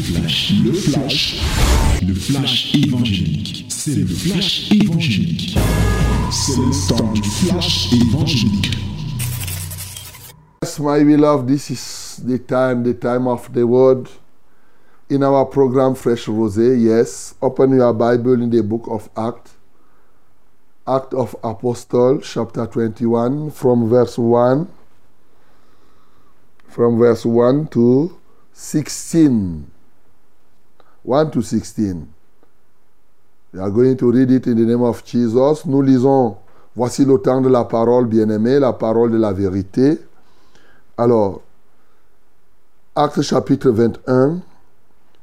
flash, le flash, le flash évangélique. C'est le flash évangélique. C'est le temps du flash évangélique. Yes, my beloved, this is the time, the time of the word. In our program Fresh Rosé, yes, open your Bible in the book of Acts. Act of Apostle, chapter 21, from verse 1. From verse 1 to 16. 1 to 16. We are going to read it in the name of Jesus. Nous lisons, voici le temps de la parole bien-aimée, la parole de la vérité. Alors, Acte chapitre 21,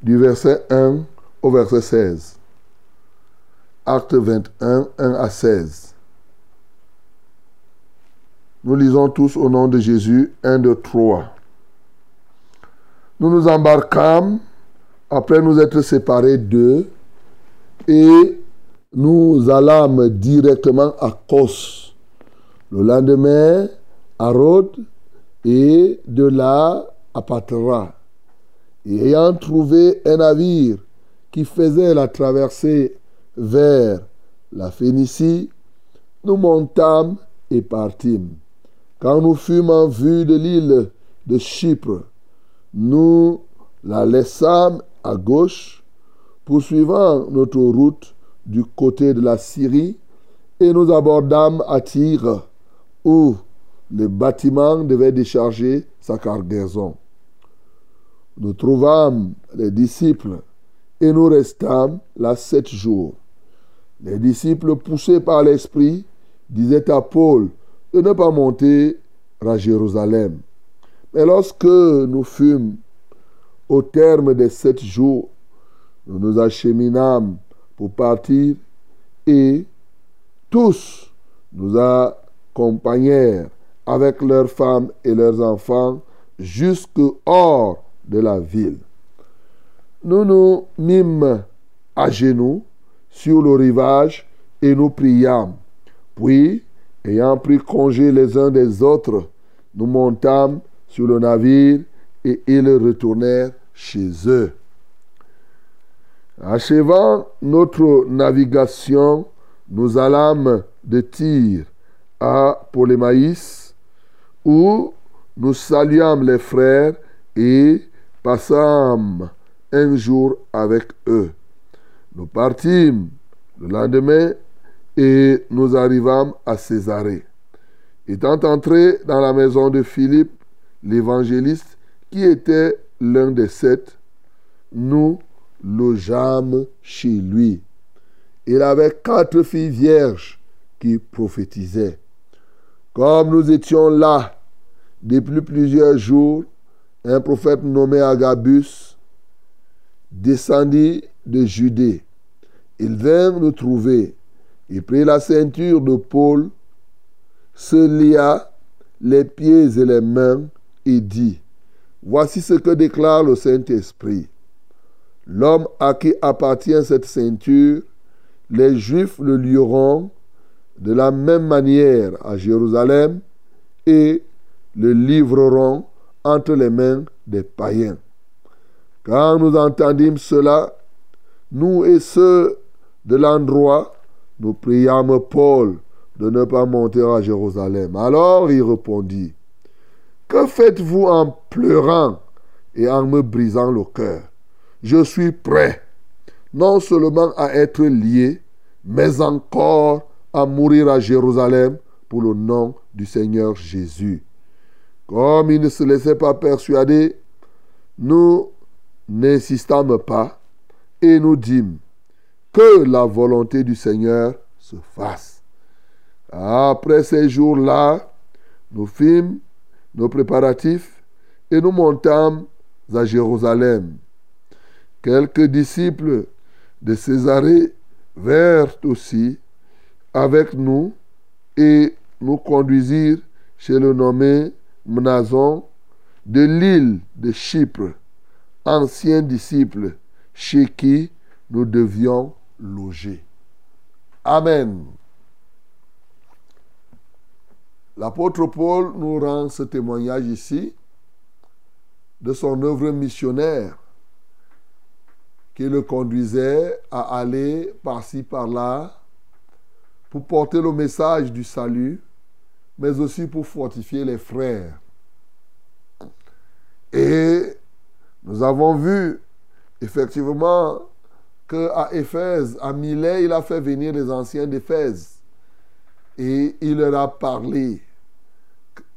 du verset 1 au verset 16. Acte 21, 1 à 16. Nous lisons tous au nom de Jésus, 1, 2, 3. Nous nous embarquâmes après nous être séparés d'eux et nous allâmes directement à Kos. Le lendemain, à Rhodes et de là à Patra. Et ayant trouvé un navire qui faisait la traversée vers la Phénicie, nous montâmes et partîmes. Quand nous fûmes en vue de l'île de Chypre, nous la laissâmes gauche, poursuivant notre route du côté de la Syrie, et nous abordâmes à Tyr, où le bâtiment devait décharger sa cargaison. Nous trouvâmes les disciples et nous restâmes là sept jours. Les disciples, poussés par l'Esprit, disaient à Paul de ne pas monter à Jérusalem. Mais lorsque nous fûmes au terme des sept jours, nous nous acheminâmes pour partir et tous nous accompagnèrent avec leurs femmes et leurs enfants jusque hors de la ville. Nous nous mîmes à genoux sur le rivage et nous priâmes. Puis, ayant pris congé les uns des autres, nous montâmes sur le navire et ils retournèrent chez eux. Achevant notre navigation, nous allâmes de Tyr à Polémaïs, où nous saluâmes les frères et passâmes un jour avec eux. Nous partîmes le lendemain et nous arrivâmes à Césarée. Étant entrés dans la maison de Philippe, l'évangéliste, qui était l'un des sept, nous logeâmes chez lui. Il avait quatre filles vierges qui prophétisaient. Comme nous étions là depuis plusieurs jours, un prophète nommé Agabus descendit de Judée. Il vint nous trouver. Il prit la ceinture de Paul, se lia les pieds et les mains et dit, Voici ce que déclare le Saint-Esprit. L'homme à qui appartient cette ceinture, les Juifs le lieront de la même manière à Jérusalem et le livreront entre les mains des païens. Quand nous entendîmes cela, nous et ceux de l'endroit, nous priâmes Paul de ne pas monter à Jérusalem. Alors il répondit, Que faites-vous en pleurant et en me brisant le cœur? Je suis prêt, non seulement à être lié, mais encore à mourir à Jérusalem pour le nom du Seigneur Jésus. Comme il ne se laissait pas persuader, nous n'insistâmes pas et nous dîmes que la volonté du Seigneur se fasse. Après ces jours-là, nous fîmes nos préparatifs et nous montâmes à Jérusalem. Quelques disciples de Césarée vinrent aussi avec nous et nous conduisirent chez le nommé Mnason de l'île de Chypre, ancien disciple chez qui nous devions loger. Amen. L'apôtre Paul nous rend ce témoignage ici de son œuvre missionnaire qui le conduisait à aller par-ci, par-là, pour porter le message du salut, mais aussi pour fortifier les frères. Et nous avons vu effectivement qu'à Éphèse, à Milet, il a fait venir les anciens d'Éphèse. Et il leur a parlé.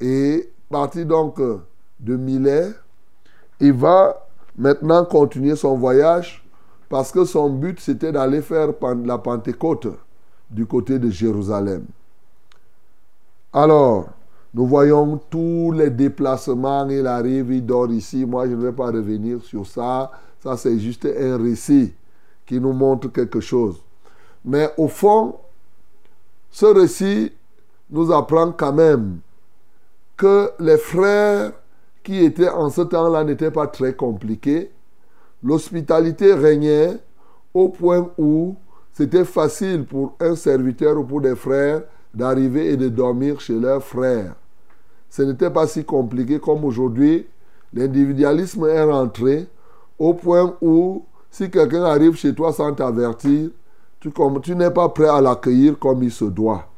Et parti donc de Milet, il va maintenant continuer son voyage parce que son but c'était d'aller faire la Pentecôte du côté de Jérusalem. Alors, nous voyons tous les déplacements. Il arrive, il dort ici. Moi, je ne vais pas revenir sur ça. Ça, c'est juste un récit qui nous montre quelque chose. Mais au fond, ce récit nous apprend quand même que les frères qui étaient en ce temps-là n'étaient pas très compliqués. L'hospitalité régnait au point où c'était facile pour un serviteur ou pour des frères d'arriver et de dormir chez leurs frères. Ce n'était pas si compliqué comme aujourd'hui. L'individualisme est rentré au point où si quelqu'un arrive chez toi sans t'avertir, tu, n'es pas prêt à l'accueillir comme il se doit.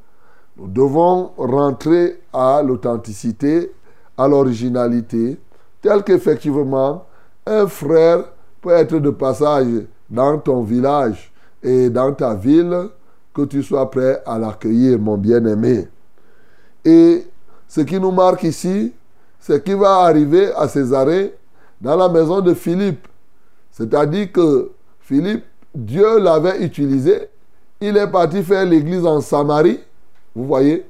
Nous devons rentrer à l'authenticité, à l'originalité, tel qu'effectivement, un frère peut être de passage dans ton village et dans ta ville, que tu sois prêt à l'accueillir, mon bien-aimé. Et ce qui nous marque ici, c'est qu'il va arriver à Césarée dans la maison de Philippe. C'est-à-dire que Philippe, Dieu l'avait utilisé. Il est parti faire l'église en Samarie. Vous voyez?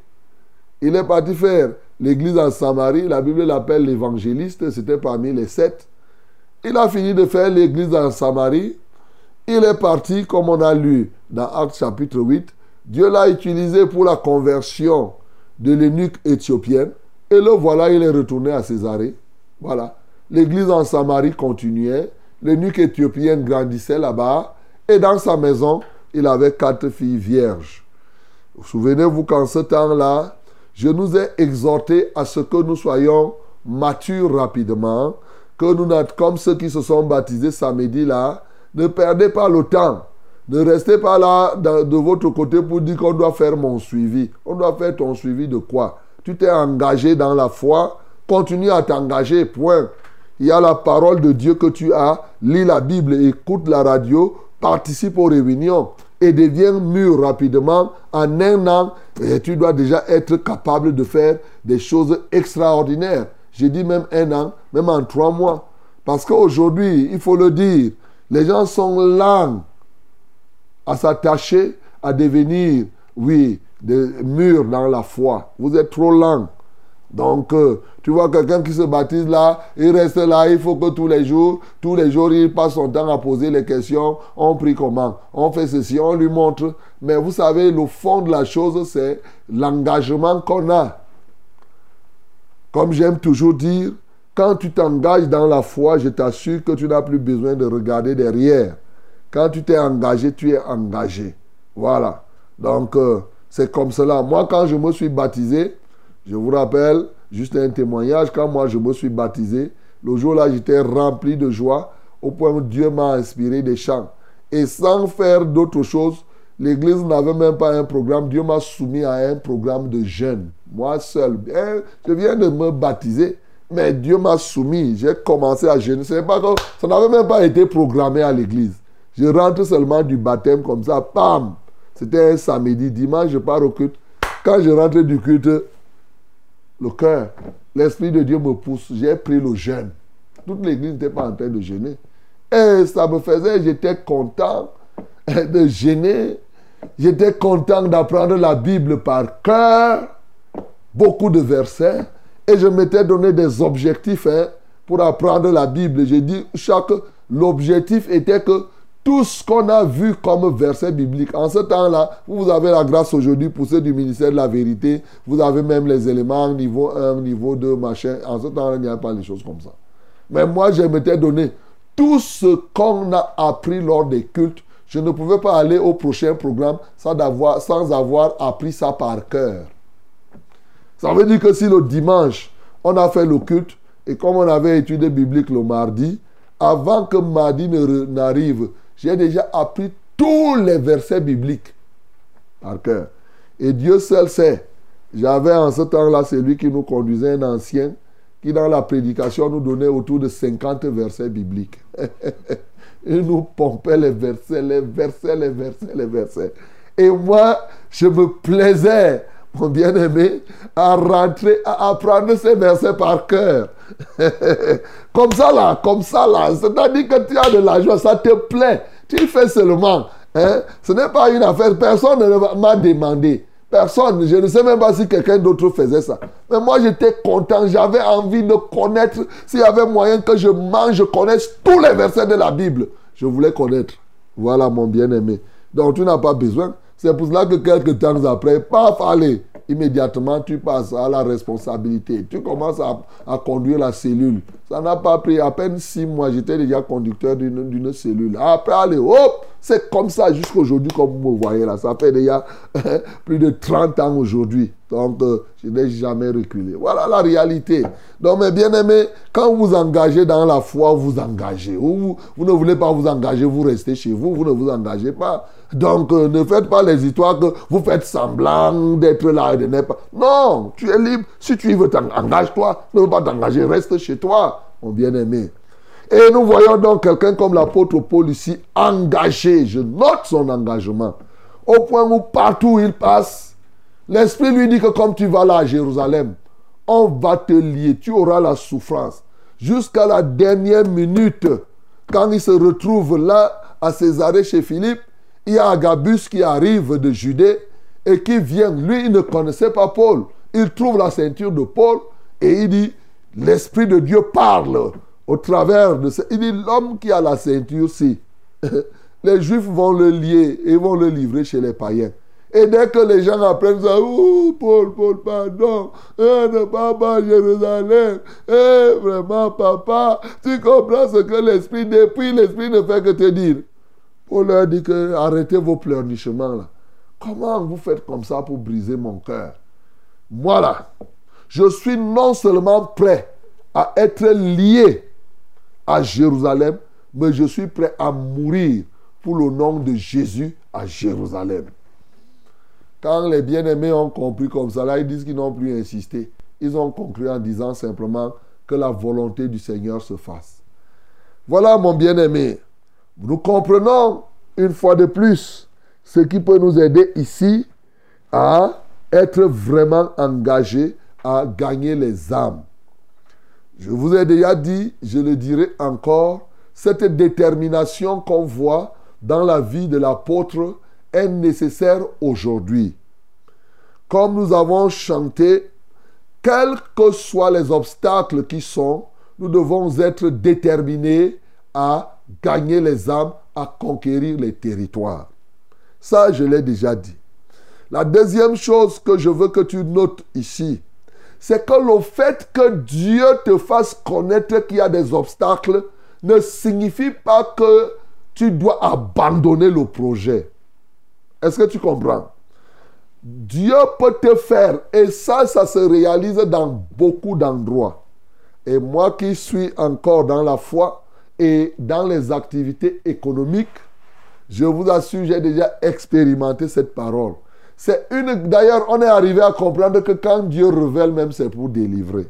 Il est parti faire l'église en Samarie. La Bible l'appelle l'évangéliste. C'était parmi les sept. Il a fini de faire l'église en Samarie. Il est parti, comme on a lu dans Actes chapitre 8. Dieu l'a utilisé pour la conversion de l'eunuque éthiopienne. Et le voilà, il est retourné à Césarée. Voilà. L'église en Samarie continuait. L'eunuque éthiopienne grandissait là-bas. Et dans sa maison, il avait quatre filles vierges. Souvenez-vous qu'en ce temps-là, je nous ai exhortés à ce que nous soyons matures rapidement, que nous, comme ceux qui se sont baptisés samedi là, ne perdez pas le temps. Ne restez pas là de votre côté pour dire qu'on doit faire mon suivi. On doit faire ton suivi de quoi? Tu t'es engagé dans la foi, continue à t'engager, point. Il y a la parole de Dieu que tu as, lis la Bible, écoute la radio, participe aux réunions et deviens mûr rapidement. En un an, et tu dois déjà être capable de faire des choses extraordinaires. J'ai dit même un an, même en trois mois. Parce qu'aujourd'hui, il faut le dire, les gens sont lents à s'attacher, à devenir, oui, des murs dans la foi. Vous êtes trop lents. Donc, euh, tu vois quelqu'un qui se baptise là, il reste là, il faut que tous les jours, tous les jours, il passe son temps à poser les questions. On prie comment? On fait ceci, on lui montre. Mais vous savez, le fond de la chose, c'est l'engagement qu'on a. Comme j'aime toujours dire, quand tu t'engages dans la foi, je t'assure que tu n'as plus besoin de regarder derrière. Quand tu t'es engagé, tu es engagé. Voilà. Donc, euh, c'est comme cela. Moi, quand je me suis baptisé, je vous rappelle, juste un témoignage, quand moi je me suis baptisé, le jour-là, j'étais rempli de joie au point où Dieu m'a inspiré des chants. Et sans faire d'autre chose, l'église n'avait même pas un programme. Dieu m'a soumis à un programme de jeûne. Moi seul. Je viens de me baptiser. Mais Dieu m'a soumis. J'ai commencé à jeûner. Ça n'avait même pas été programmé à l'église. Je rentre seulement du baptême comme ça. Pam! C'était un samedi. Dimanche, je pars au culte. Quand je rentre du culte, le cœur, l'Esprit de Dieu me pousse. J'ai pris le jeûne. Toute l'église n'était pas en train de jeûner. Et ça me faisait, j'étais content de jeûner. J'étais content d'apprendre la Bible par cœur. Beaucoup de versets. Et je m'étais donné des objectifs hein, pour apprendre la Bible. J'ai dit, chaque, l'objectif était que tout ce qu'on a vu comme verset biblique, en ce temps-là, vous avez la grâce aujourd'hui pour ceux du ministère de la vérité, vous avez même les éléments niveau 1, niveau 2, machin. En ce temps-là, il n'y a pas les choses comme ça. Mais moi, je m'étais donné tout ce qu'on a appris lors des cultes. Je ne pouvais pas aller au prochain programme sans avoir, sans avoir appris ça par cœur. Ça veut dire que si le dimanche, on a fait le culte, et comme on avait étudié biblique le mardi, avant que mardi n'arrive, j'ai déjà appris tous les versets bibliques par cœur. Et Dieu seul sait. J'avais en ce temps-là celui qui nous conduisait, un ancien, qui dans la prédication nous donnait autour de 50 versets bibliques. Il nous pompait les versets, les versets, les versets, les versets. Et moi, je me plaisais, mon bien-aimé, à rentrer, à apprendre ces versets par cœur. comme ça là, comme ça là. C'est-à-dire que tu as de la joie, ça te plaît. Tu fais seulement. Hein? Ce n'est pas une affaire. Personne ne m'a demandé. Personne. Je ne sais même pas si quelqu'un d'autre faisait ça. Mais moi, j'étais content. J'avais envie de connaître. S'il y avait moyen que je mange, je connaisse tous les versets de la Bible. Je voulais connaître. Voilà mon bien-aimé. Donc, tu n'as pas besoin. C'est pour cela que quelques temps après, paf, allez, immédiatement tu passes à la responsabilité. Tu commences à, conduire la cellule. Ça n'a pas pris à peine six mois. J'étais déjà conducteur d'une cellule. Après, allez, hop, c'est comme ça jusqu'à aujourd'hui, comme vous me voyez là. Ça fait déjà plus de 30 ans aujourd'hui. Donc, euh, je n'ai jamais reculé. Voilà la réalité. Donc, mes bien-aimés, quand vous engagez dans la foi, vous engagez. Vous, vous, ne voulez pas vous engager, vous restez chez vous, vous ne vous engagez pas. Donc, euh, ne faites pas les histoires que vous faites semblant d'être là et de n'être pas. Non, tu es libre. Si tu veux engage-toi. Ne veux pas t'engager, reste chez toi, mon bien-aimé. Et nous voyons donc quelqu'un comme l'apôtre Paul ici engagé. Je note son engagement. Au point où partout où il passe, l'Esprit lui dit que comme tu vas là à Jérusalem, on va te lier, tu auras la souffrance. Jusqu'à la dernière minute, quand il se retrouve là à Césarée chez Philippe, il y a Agabus qui arrive de Judée et qui vient. Lui, il ne connaissait pas Paul. Il trouve la ceinture de Paul et il dit, l'Esprit de Dieu parle au travers de ça. Il dit, l'homme qui a la ceinture, si. les Juifs vont le lier et vont le livrer chez les païens. Et dès que les gens apprennent ça, Ouh, Paul, Paul, pardon, eh, ne pas Jérusalem, eh, vraiment, papa, tu comprends ce que l'Esprit, depuis l'Esprit ne fait que te dire. Paul leur dit que arrêtez vos pleurnichements là. Comment vous faites comme ça pour briser mon cœur? Voilà. Je suis non seulement prêt à être lié à Jérusalem, mais je suis prêt à mourir pour le nom de Jésus à Jérusalem. Quand les bien-aimés ont compris comme ça, là, ils disent qu'ils n'ont plus insisté. Ils ont conclu en disant simplement que la volonté du Seigneur se fasse. Voilà, mon bien-aimé. Nous comprenons une fois de plus ce qui peut nous aider ici à être vraiment engagés à gagner les âmes. Je vous ai déjà dit, je le dirai encore, cette détermination qu'on voit dans la vie de l'apôtre est nécessaire aujourd'hui. Comme nous avons chanté, quels que soient les obstacles qui sont, nous devons être déterminés à gagner les âmes, à conquérir les territoires. Ça, je l'ai déjà dit. La deuxième chose que je veux que tu notes ici, c'est que le fait que Dieu te fasse connaître qu'il y a des obstacles ne signifie pas que tu dois abandonner le projet. Est-ce que tu comprends? Dieu peut te faire, et ça, ça se réalise dans beaucoup d'endroits. Et moi qui suis encore dans la foi, et dans les activités économiques, je vous assure, j'ai déjà expérimenté cette parole. C'est une. D'ailleurs, on est arrivé à comprendre que quand Dieu révèle, même c'est pour délivrer.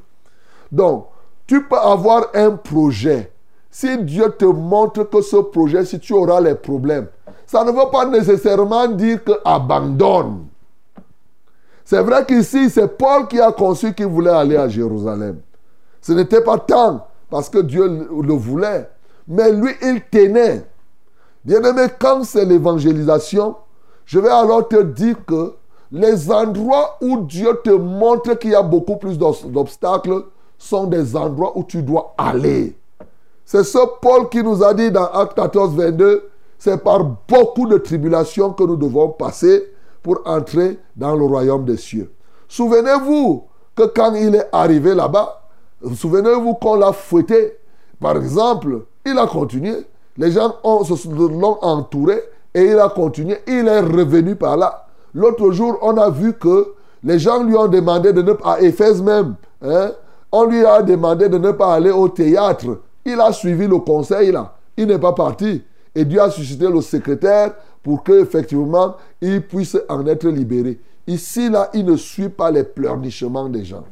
Donc, tu peux avoir un projet. Si Dieu te montre que ce projet, si tu auras les problèmes, ça ne veut pas nécessairement dire que abandonne. C'est vrai qu'ici, c'est Paul qui a conçu qu'il voulait aller à Jérusalem. Ce n'était pas tant parce que Dieu le voulait. Mais lui, il tenait. Bien-aimé, quand c'est l'évangélisation, je vais alors te dire que les endroits où Dieu te montre qu'il y a beaucoup plus d'obstacles sont des endroits où tu dois aller. C'est ce Paul qui nous a dit dans Acte 14, 22, c'est par beaucoup de tribulations que nous devons passer pour entrer dans le royaume des cieux. Souvenez-vous que quand il est arrivé là-bas, Souvenez-vous qu'on l'a fouetté. Par exemple, il a continué. Les gens l'ont entouré et il a continué. Il est revenu par là. L'autre jour, on a vu que les gens lui ont demandé de ne pas, à Éphèse même, hein, on lui a demandé de ne pas aller au théâtre. Il a suivi le conseil là. Il n'est pas parti. Et Dieu a suscité le secrétaire pour qu'effectivement, il puisse en être libéré. Ici, là, il ne suit pas les pleurnichements des gens.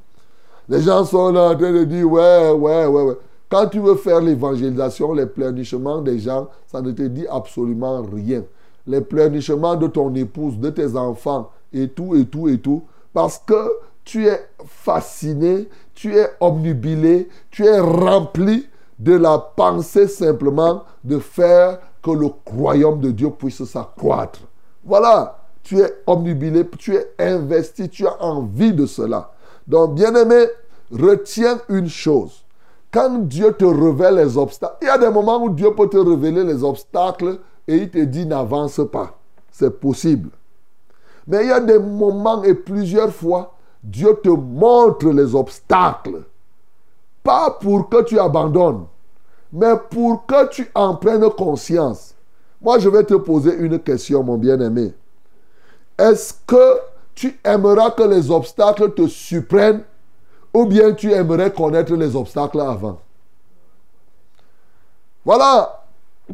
Les gens sont en train de dire, ouais, ouais, ouais, ouais. Quand tu veux faire l'évangélisation, les pleurnichements des gens, ça ne te dit absolument rien. Les pleurnichements de ton épouse, de tes enfants, et tout, et tout, et tout. Parce que tu es fasciné, tu es omnubilé, tu es rempli de la pensée simplement de faire que le royaume de Dieu puisse s'accroître. Voilà, tu es omnubilé, tu es investi, tu as envie de cela. Donc, bien-aimé, retiens une chose. Quand Dieu te révèle les obstacles, il y a des moments où Dieu peut te révéler les obstacles et il te dit n'avance pas. C'est possible. Mais il y a des moments et plusieurs fois, Dieu te montre les obstacles. Pas pour que tu abandonnes, mais pour que tu en prennes conscience. Moi, je vais te poser une question, mon bien-aimé. Est-ce que tu aimeras que les obstacles te surprennent ou bien tu aimerais connaître les obstacles avant Voilà.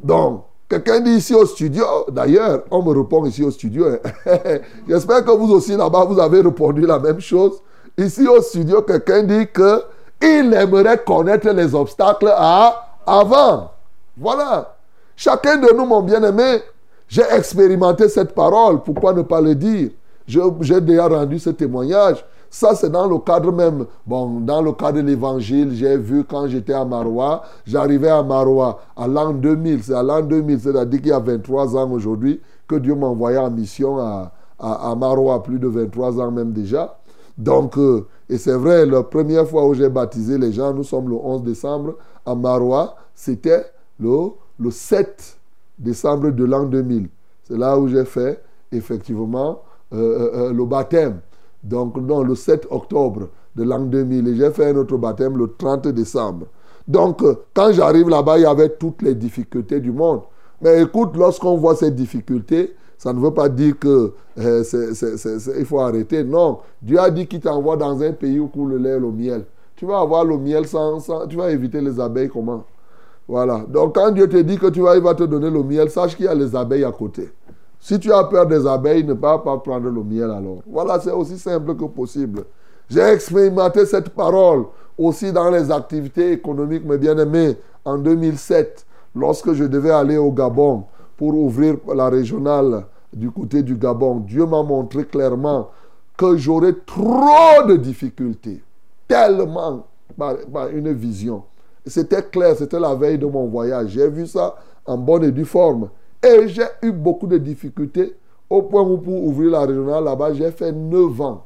Donc, quelqu'un dit ici au studio, d'ailleurs, on me répond ici au studio. Hein. J'espère que vous aussi là-bas, vous avez répondu la même chose. Ici au studio, quelqu'un dit que il aimerait connaître les obstacles à avant. Voilà. Chacun de nous, mon bien-aimé, j'ai expérimenté cette parole. Pourquoi ne pas le dire? J'ai déjà rendu ce témoignage. Ça, c'est dans le cadre même, bon, dans le cadre de l'évangile, j'ai vu quand j'étais à Marois, j'arrivais à Marois à l'an 2000, c'est à l'an 2000, c'est-à-dire qu'il y a 23 ans aujourd'hui, que Dieu m'a envoyé en mission à, à, Marois, plus de 23 ans même déjà. Donc, euh, et c'est vrai, la première fois où j'ai baptisé les gens, nous sommes le 11 décembre à Marois, c'était le, le 7 décembre de l'an 2000. C'est là où j'ai fait effectivement euh, euh, euh, le baptême. Donc, non, le 7 octobre de l'an 2000. Et j'ai fait un autre baptême le 30 décembre. Donc, quand j'arrive là-bas, il y avait toutes les difficultés du monde. Mais écoute, lorsqu'on voit ces difficultés, ça ne veut pas dire que faut arrêter. Non, Dieu a dit qu'il t'envoie dans un pays où coule le lait et le miel. Tu vas avoir le miel sans, sans, Tu vas éviter les abeilles comment? Voilà. Donc quand Dieu te dit que tu vas, il va te donner le miel, sache qu'il y a les abeilles à côté. Si tu as peur des abeilles, ne pas, pas prendre le miel alors. Voilà, c'est aussi simple que possible. J'ai expérimenté cette parole aussi dans les activités économiques, mes bien-aimés, en 2007, lorsque je devais aller au Gabon pour ouvrir la régionale du côté du Gabon. Dieu m'a montré clairement que j'aurais trop de difficultés tellement par, une vision. C'était clair, c'était la veille de mon voyage. J'ai vu ça en bonne et due forme. Et j'ai eu beaucoup de difficultés au point où pour ouvrir la régionale là-bas, j'ai fait 9 ans.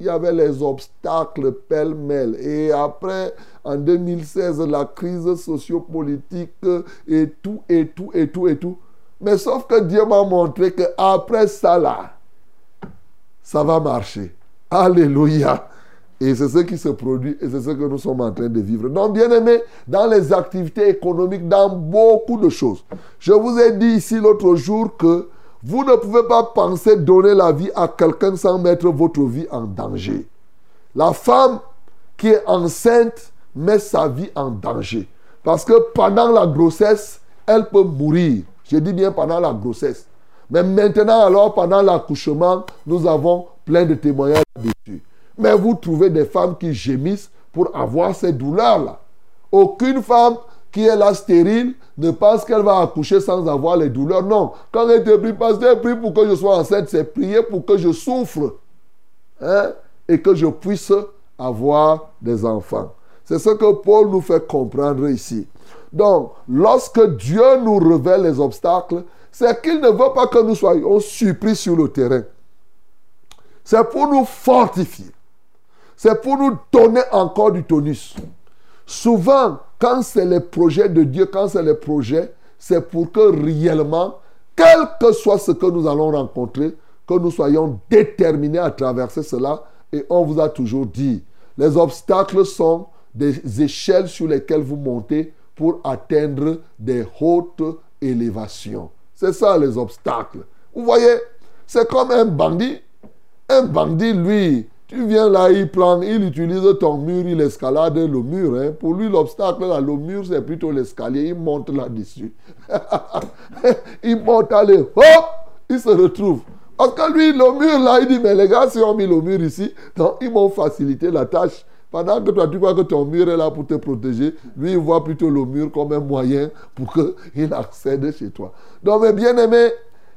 Il y avait les obstacles pêle-mêle. Et après, en 2016, la crise sociopolitique et tout, et tout, et tout, et tout. Mais sauf que Dieu m'a montré qu'après ça, là, ça va marcher. Alléluia. Et c'est ce qui se produit et c'est ce que nous sommes en train de vivre. Donc, bien aimé, dans les activités économiques, dans beaucoup de choses. Je vous ai dit ici l'autre jour que vous ne pouvez pas penser donner la vie à quelqu'un sans mettre votre vie en danger. La femme qui est enceinte met sa vie en danger. Parce que pendant la grossesse, elle peut mourir. Je dis bien pendant la grossesse. Mais maintenant, alors, pendant l'accouchement, nous avons plein de témoignages dessus. Mais vous trouvez des femmes qui gémissent pour avoir ces douleurs-là. Aucune femme qui est là stérile ne pense qu'elle va accoucher sans avoir les douleurs. Non. Quand elle te prie, pasteur, prie pour que je sois enceinte, c'est prier pour que je souffre. Hein, et que je puisse avoir des enfants. C'est ce que Paul nous fait comprendre ici. Donc, lorsque Dieu nous révèle les obstacles, c'est qu'il ne veut pas que nous soyons surpris sur le terrain. C'est pour nous fortifier c'est pour nous donner encore du tonus. Souvent, quand c'est les projets de Dieu, quand c'est les projets, c'est pour que réellement, quel que soit ce que nous allons rencontrer, que nous soyons déterminés à traverser cela. Et on vous a toujours dit, les obstacles sont des échelles sur lesquelles vous montez pour atteindre des hautes élévations. C'est ça les obstacles. Vous voyez, c'est comme un bandit. Un bandit, lui, Tu viens là, il prend, il utilise ton mur, il escalade le mur. Hein. Pour lui, l'obstacle, là, le mur, c'est plutôt l'escalier. Il monte là-dessus. il monte, allez, hop, il se retrouve. Parce que lui, le mur là, il dit, mais les gars, si on mis le mur ici, donc ils m'ont facilité la tâche. Pendant que toi, tu crois que ton mur est là pour te protéger, lui, il voit plutôt le mur comme un moyen pour qu'il accède chez toi. Donc, mes bien-aimés,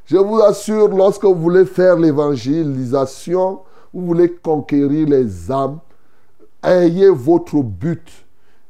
je vous assure, lorsque vous voulez faire l'évangélisation, vous voulez conquérir les âmes, ayez votre but.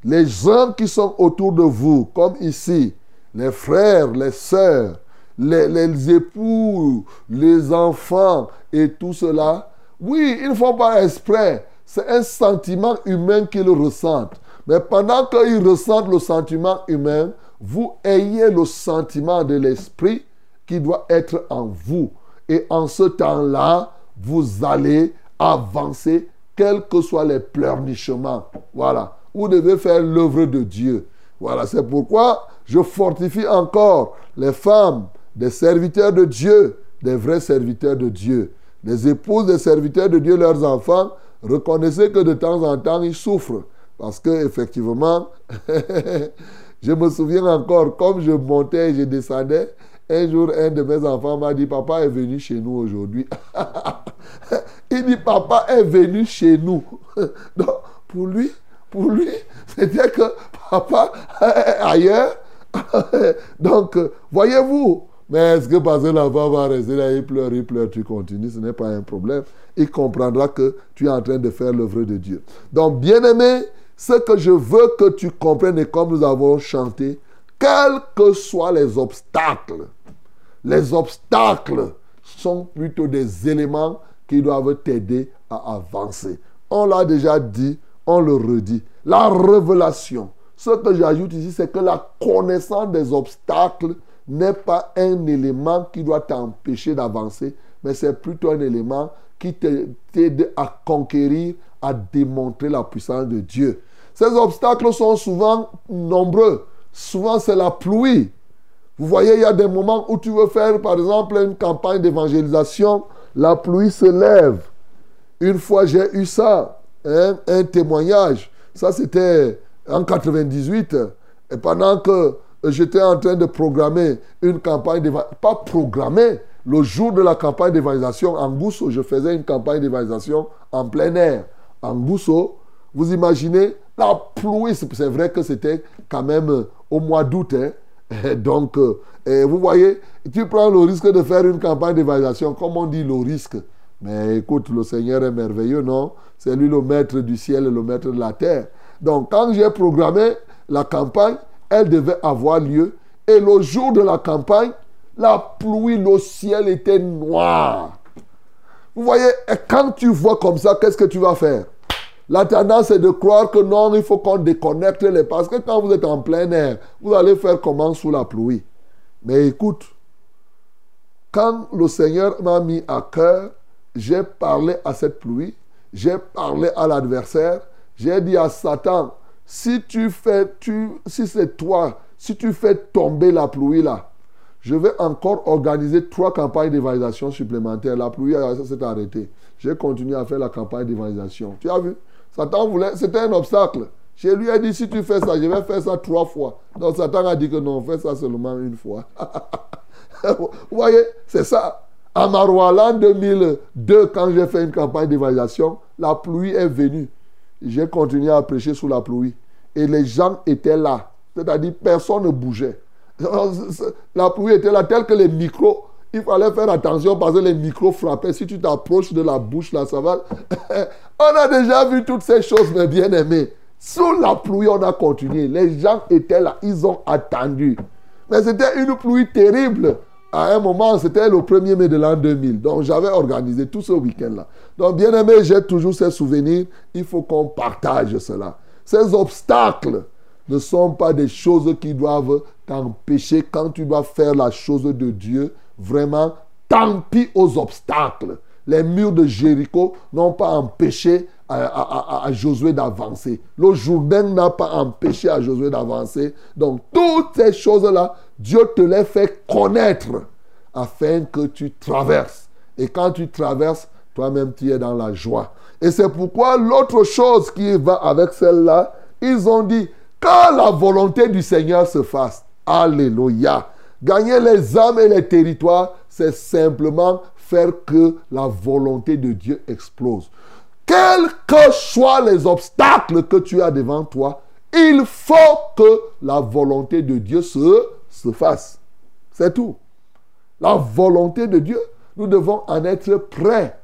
Les gens qui sont autour de vous, comme ici, les frères, les sœurs, les, époux, les enfants et tout cela, oui, ils ne font pas exprès. C'est un sentiment humain qu'ils ressentent. Mais pendant qu'ils ressentent le sentiment humain, vous ayez le sentiment de l'esprit qui doit être en vous. Et en ce temps-là, vous allez avancer, quels que soient les pleurnichements. Voilà. Vous devez faire l'œuvre de Dieu. Voilà, c'est pourquoi je fortifie encore les femmes, des serviteurs de Dieu, des vrais serviteurs de Dieu. Les épouses des serviteurs de Dieu, leurs enfants, reconnaissez que de temps en temps, ils souffrent. Parce que, effectivement, je me souviens encore, comme je montais et je descendais, un jour, un de mes enfants m'a dit, papa est venu chez nous aujourd'hui. Il dit, papa est venu chez nous. Donc, pour lui, pour lui, c'était que papa est ailleurs. Donc, voyez-vous, mais est-ce que parce que l'enfant va rester là, il pleure, il pleure, tu continues, ce n'est pas un problème. Il comprendra que tu es en train de faire l'œuvre de Dieu. Donc, bien-aimé, ce que je veux que tu comprennes, et comme nous avons chanté, quels que soient les obstacles, les obstacles sont plutôt des éléments qui doivent t'aider à avancer. On l'a déjà dit, on le redit. La révélation. Ce que j'ajoute ici, c'est que la connaissance des obstacles n'est pas un élément qui doit t'empêcher d'avancer, mais c'est plutôt un élément qui t'aide à conquérir, à démontrer la puissance de Dieu. Ces obstacles sont souvent nombreux. Souvent, c'est la pluie. Vous voyez, il y a des moments où tu veux faire, par exemple, une campagne d'évangélisation, la pluie se lève. Une fois, j'ai eu ça, hein, un témoignage. Ça, c'était en 98. Et pendant que j'étais en train de programmer une campagne d'évangélisation, pas programmer, le jour de la campagne d'évangélisation en Gousso, je faisais une campagne d'évangélisation en plein air. En Gousso, vous imaginez, la pluie, c'est vrai que c'était quand même au mois d'août. Hein, donc, euh, vous voyez, tu prends le risque de faire une campagne d'évaluation, comme on dit le risque. Mais écoute, le Seigneur est merveilleux, non? C'est lui le maître du ciel et le maître de la terre. Donc, quand j'ai programmé la campagne, elle devait avoir lieu. Et le jour de la campagne, la pluie, le ciel était noir. Vous voyez, et quand tu vois comme ça, qu'est-ce que tu vas faire? La tendance est de croire que non, il faut qu'on déconnecte les... Parce que quand vous êtes en plein air, vous allez faire comment sous la pluie? Mais écoute, quand le Seigneur m'a mis à cœur, j'ai parlé à cette pluie, j'ai parlé à l'adversaire, j'ai dit à Satan, si tu fais, tu, si c'est toi, si tu fais tomber la pluie là, je vais encore organiser trois campagnes d'évangélisation supplémentaires. La pluie s'est arrêtée. J'ai continué à faire la campagne d'évangélisation. Tu as vu? Satan voulait, c'était un obstacle. Je lui ai dit, si tu fais ça, je vais faire ça trois fois. Donc Satan a dit que non, fais ça seulement une fois. Vous voyez, c'est ça. À Marouala, en 2002, quand j'ai fait une campagne d'évaluation, la pluie est venue. J'ai continué à prêcher sous la pluie. Et les gens étaient là. C'est-à-dire, personne ne bougeait. La pluie était là, tel que les micros il fallait faire attention parce que les micros frappaient. Si tu t'approches de la bouche, là, ça va. on a déjà vu toutes ces choses, mes bien-aimés. Sous la pluie, on a continué. Les gens étaient là, ils ont attendu. Mais c'était une pluie terrible. À un moment, c'était le 1er mai de l'an 2000. Donc, j'avais organisé tout ce week-end-là. Donc, bien aimé, j'ai toujours ces souvenirs. Il faut qu'on partage cela. Ces obstacles ne sont pas des choses qui doivent t'empêcher quand tu dois faire la chose de Dieu Vraiment, tant pis aux obstacles. Les murs de Jéricho n'ont pas empêché à, Josué d'avancer. Le Jourdain n'a pas empêché à Josué d'avancer. Donc, toutes ces choses-là, Dieu te les fait connaître afin que tu traverses. Et quand tu traverses, toi-même, tu es dans la joie. Et c'est pourquoi l'autre chose qui va avec celle-là, ils ont dit, quand la volonté du Seigneur se fasse, Alléluia. Gagner les âmes et les territoires, c'est simplement faire que la volonté de Dieu explose. Quels que soient les obstacles que tu as devant toi, il faut que la volonté de Dieu se, se fasse. C'est tout. La volonté de Dieu, nous devons en être prêts.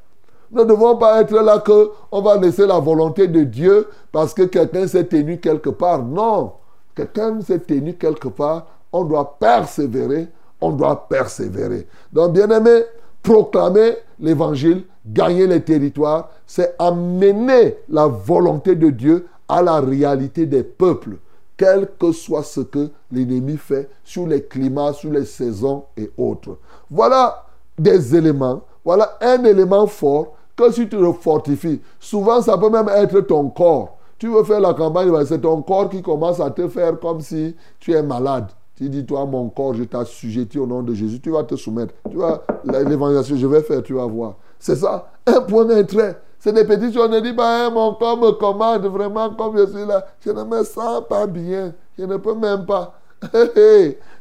Nous ne devons pas être là que on va laisser la volonté de Dieu parce que quelqu'un s'est tenu quelque part. Non. Quelqu'un s'est tenu quelque part. On doit persévérer. On doit persévérer. Donc, bien aimé, proclamer l'évangile, gagner les territoires, c'est amener la volonté de Dieu à la réalité des peuples, quel que soit ce que l'ennemi fait sur les climats, sur les saisons et autres. Voilà des éléments, voilà un élément fort que si tu le fortifies, souvent ça peut même être ton corps. Tu veux faire la campagne, c'est ton corps qui commence à te faire comme si tu es malade. Tu dis, toi, mon corps, je t'assujettis au nom de Jésus. Tu vas te soumettre. Tu vois, l'évangélisation, je vais faire, tu vas voir. C'est ça. Un point d'intérêt. C'est des petites choses. On ne dit pas, hein, mon corps me commande vraiment comme je suis là. Je ne me sens pas bien. Je ne peux même pas.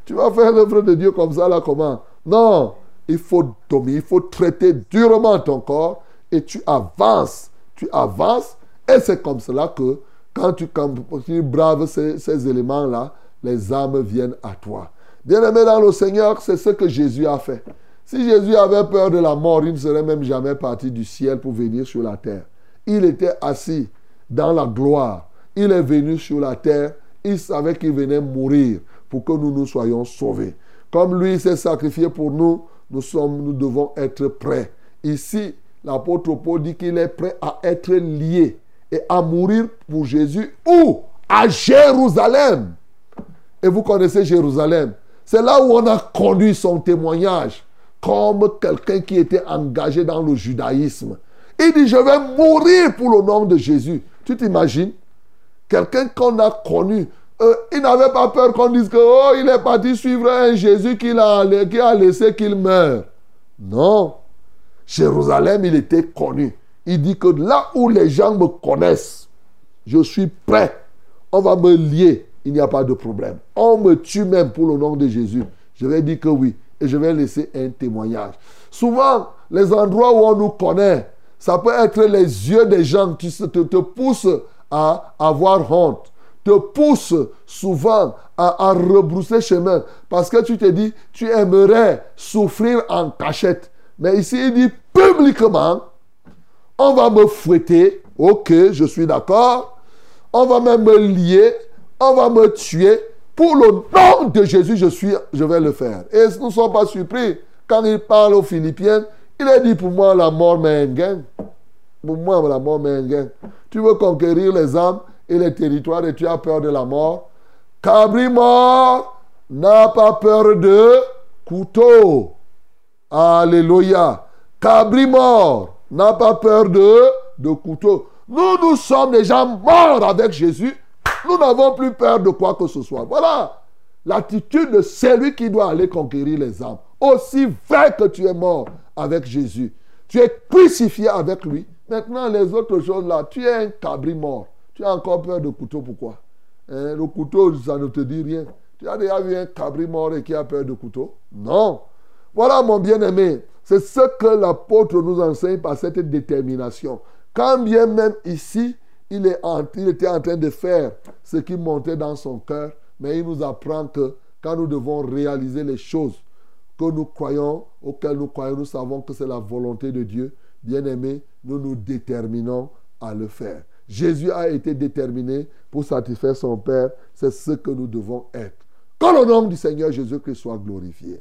tu vas faire l'œuvre de Dieu comme ça, là, comment? Non. Il faut dominer, il faut traiter durement ton corps et tu avances. Tu avances et c'est comme cela que quand tu, braves ces, ces éléments-là, les âmes viennent à toi. Bien-aimé dans le Seigneur, c'est ce que Jésus a fait. Si Jésus avait peur de la mort, il ne serait même jamais parti du ciel pour venir sur la terre. Il était assis dans la gloire. Il est venu sur la terre. Il savait qu'il venait mourir pour que nous nous soyons sauvés. Comme lui s'est sacrifié pour nous, nous, sommes, nous devons être prêts. Ici, l'apôtre Paul dit qu'il est prêt à être lié et à mourir pour Jésus. Où? À Jérusalem. Et vous connaissez Jérusalem. C'est là où on a conduit son témoignage comme quelqu'un qui était engagé dans le judaïsme. Il dit, je vais mourir pour le nom de Jésus. Tu t'imagines? Quelqu'un qu'on a connu. Euh, il n'avait pas peur qu'on dise que, oh, il est parti suivre un Jésus qui a, qui a laissé qu'il meure. Non. Jérusalem, il était connu. Il dit que là où les gens me connaissent, je suis prêt. On va me lier. Il n'y a pas de problème. On me tue même pour le nom de Jésus. Je vais dire que oui et je vais laisser un témoignage. Souvent, les endroits où on nous connaît, ça peut être les yeux des gens qui te, te poussent à avoir honte, te poussent souvent à, à, rebrousser chemin parce que tu te dis, tu aimerais souffrir en cachette. Mais ici, il dit publiquement, on va me fouetter, ok, je suis d'accord, on va même me lier, on va me tuer, pour le nom de Jésus, je, suis, je vais le faire. Et nous ne sommes pas surpris. Quand il parle aux Philippiens, il a dit pour moi la mort m'est un gain. Pour moi, la mort m'est un gain. Tu veux conquérir les âmes et les territoires et tu as peur de la mort. Cabri mort n'a pas peur de couteau. Alléluia. Cabri mort n'a pas peur de, de couteau. Nous, nous sommes déjà morts avec Jésus nous n'avons plus peur de quoi que ce soit. Voilà l'attitude de celui qui doit aller conquérir les âmes. Aussi vrai que tu es mort avec Jésus, tu es crucifié avec lui. Maintenant, les autres choses là, tu es un cabri mort. Tu as encore peur de couteau, pourquoi? Hein, Le couteau, ça ne te dit rien. Tu as déjà vu un cabri mort et qui a peur de couteau? Non. Voilà, mon bien-aimé. C'est ce que l'apôtre nous enseigne par cette détermination. Quand bien même ici, il, était en train de faire ce qui montait dans son cœur, mais il nous apprend que quand nous devons réaliser les choses que nous croyons, auxquelles nous croyons, nous savons que c'est la volonté de Dieu, bien aimé, nous nous déterminons à le faire. Jésus a été déterminé pour satisfaire son Père, c'est ce que nous devons être. Que le nom du Seigneur Jésus-Christ soit glorifié.